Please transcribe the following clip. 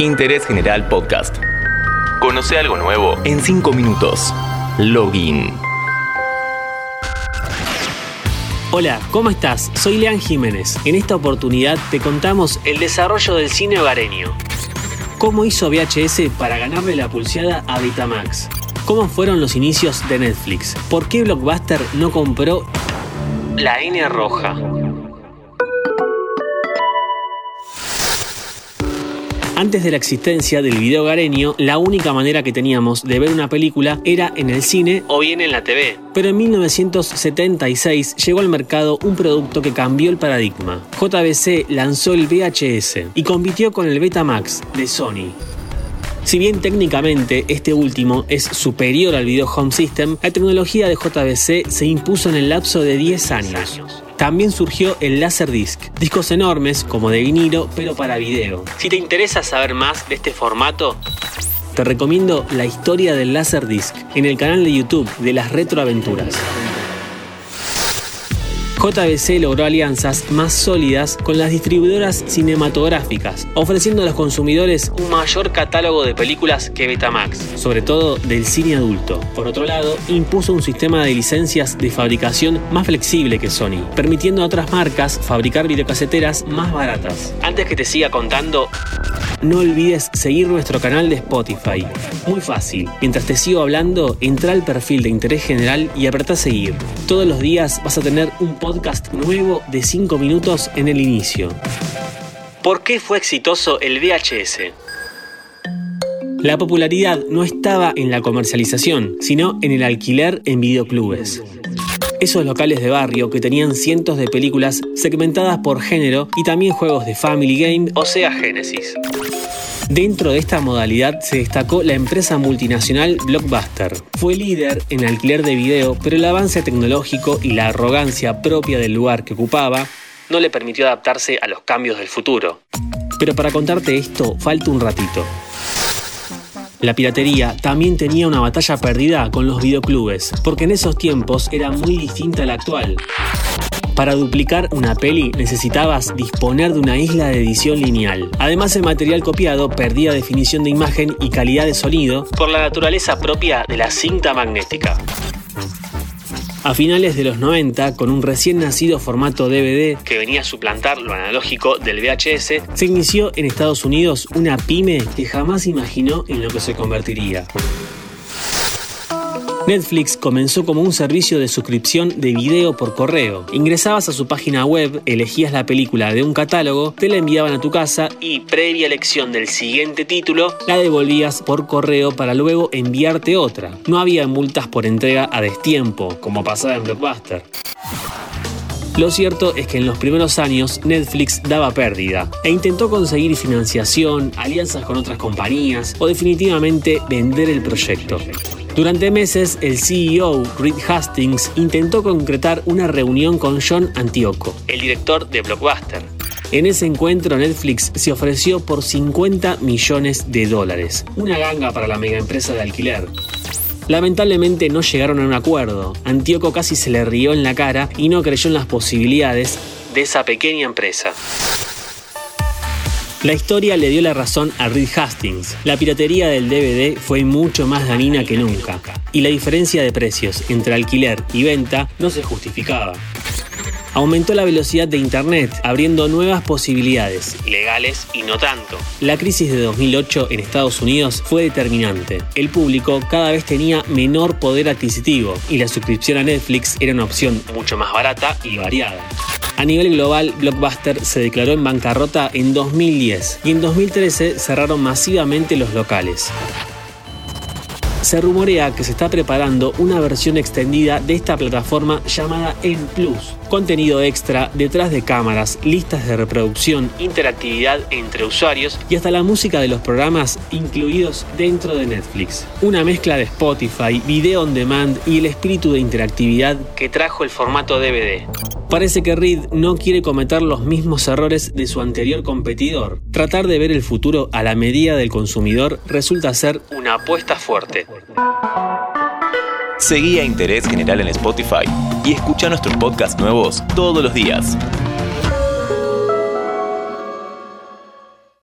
Interés General Podcast. Conoce algo nuevo en 5 minutos. Login. Hola, ¿cómo estás? Soy Lean Jiménez. En esta oportunidad te contamos el desarrollo del cine hogareño. ¿Cómo hizo VHS para ganarle la pulseada a Betamax? ¿Cómo fueron los inicios de Netflix? ¿Por qué Blockbuster no compró la N roja? Antes de la existencia del video hogareño, la única manera que teníamos de ver una película era en el cine o bien en la TV. Pero en 1976 llegó al mercado un producto que cambió el paradigma. JBC lanzó el VHS y compitió con el Betamax de Sony. Si bien técnicamente este último es superior al Video Home System, la tecnología de JVC se impuso en el lapso de 10 años. También surgió el Laserdisc, discos enormes como de vinilo, pero para video. Si te interesa saber más de este formato, te recomiendo la historia del Laserdisc en el canal de YouTube de las retroaventuras. JBC logró alianzas más sólidas con las distribuidoras cinematográficas, ofreciendo a los consumidores un mayor catálogo de películas que Betamax, sobre todo del cine adulto. Por otro lado, impuso un sistema de licencias de fabricación más flexible que Sony, permitiendo a otras marcas fabricar videocaseteras más baratas. Antes que te siga contando, no olvides seguir nuestro canal de Spotify. Muy fácil. Mientras te sigo hablando, entra al perfil de interés general y apretá seguir. Todos los días vas a tener un podcast nuevo de 5 minutos en el inicio. ¿Por qué fue exitoso el VHS? La popularidad no estaba en la comercialización, sino en el alquiler en videoclubes. Esos locales de barrio que tenían cientos de películas segmentadas por género y también juegos de Family Game, o sea, Genesis. Dentro de esta modalidad se destacó la empresa multinacional Blockbuster. Fue líder en alquiler de video, pero el avance tecnológico y la arrogancia propia del lugar que ocupaba no le permitió adaptarse a los cambios del futuro. Pero para contarte esto, falta un ratito. La piratería también tenía una batalla perdida con los videoclubes, porque en esos tiempos era muy distinta a la actual. Para duplicar una peli necesitabas disponer de una isla de edición lineal. Además el material copiado perdía definición de imagen y calidad de sonido por la naturaleza propia de la cinta magnética. A finales de los 90, con un recién nacido formato DVD que venía a suplantar lo analógico del VHS, se inició en Estados Unidos una pyme que jamás imaginó en lo que se convertiría. Netflix comenzó como un servicio de suscripción de video por correo. Ingresabas a su página web, elegías la película de un catálogo, te la enviaban a tu casa y, previa elección del siguiente título, la devolvías por correo para luego enviarte otra. No había multas por entrega a destiempo, como pasaba en Blockbuster. Lo cierto es que en los primeros años Netflix daba pérdida e intentó conseguir financiación, alianzas con otras compañías o definitivamente vender el proyecto. Durante meses, el CEO, Reed Hastings, intentó concretar una reunión con John Antioco, el director de Blockbuster. En ese encuentro, Netflix se ofreció por 50 millones de dólares, una ganga para la mega empresa de alquiler. Lamentablemente no llegaron a un acuerdo. Antioco casi se le rió en la cara y no creyó en las posibilidades de esa pequeña empresa. La historia le dio la razón a Reed Hastings. La piratería del DVD fue mucho más dañina que nunca, y la diferencia de precios entre alquiler y venta no se justificaba. Aumentó la velocidad de Internet, abriendo nuevas posibilidades, legales y no tanto. La crisis de 2008 en Estados Unidos fue determinante. El público cada vez tenía menor poder adquisitivo y la suscripción a Netflix era una opción mucho más barata y variada. A nivel global, Blockbuster se declaró en bancarrota en 2010 y en 2013 cerraron masivamente los locales. Se rumorea que se está preparando una versión extendida de esta plataforma llamada M Plus, contenido extra detrás de cámaras, listas de reproducción, interactividad entre usuarios y hasta la música de los programas incluidos dentro de Netflix. Una mezcla de Spotify, video on demand y el espíritu de interactividad que trajo el formato DVD. Parece que Reed no quiere cometer los mismos errores de su anterior competidor. Tratar de ver el futuro a la medida del consumidor resulta ser una apuesta fuerte. Seguí a Interés General en Spotify y escucha nuestros podcasts nuevos todos los días.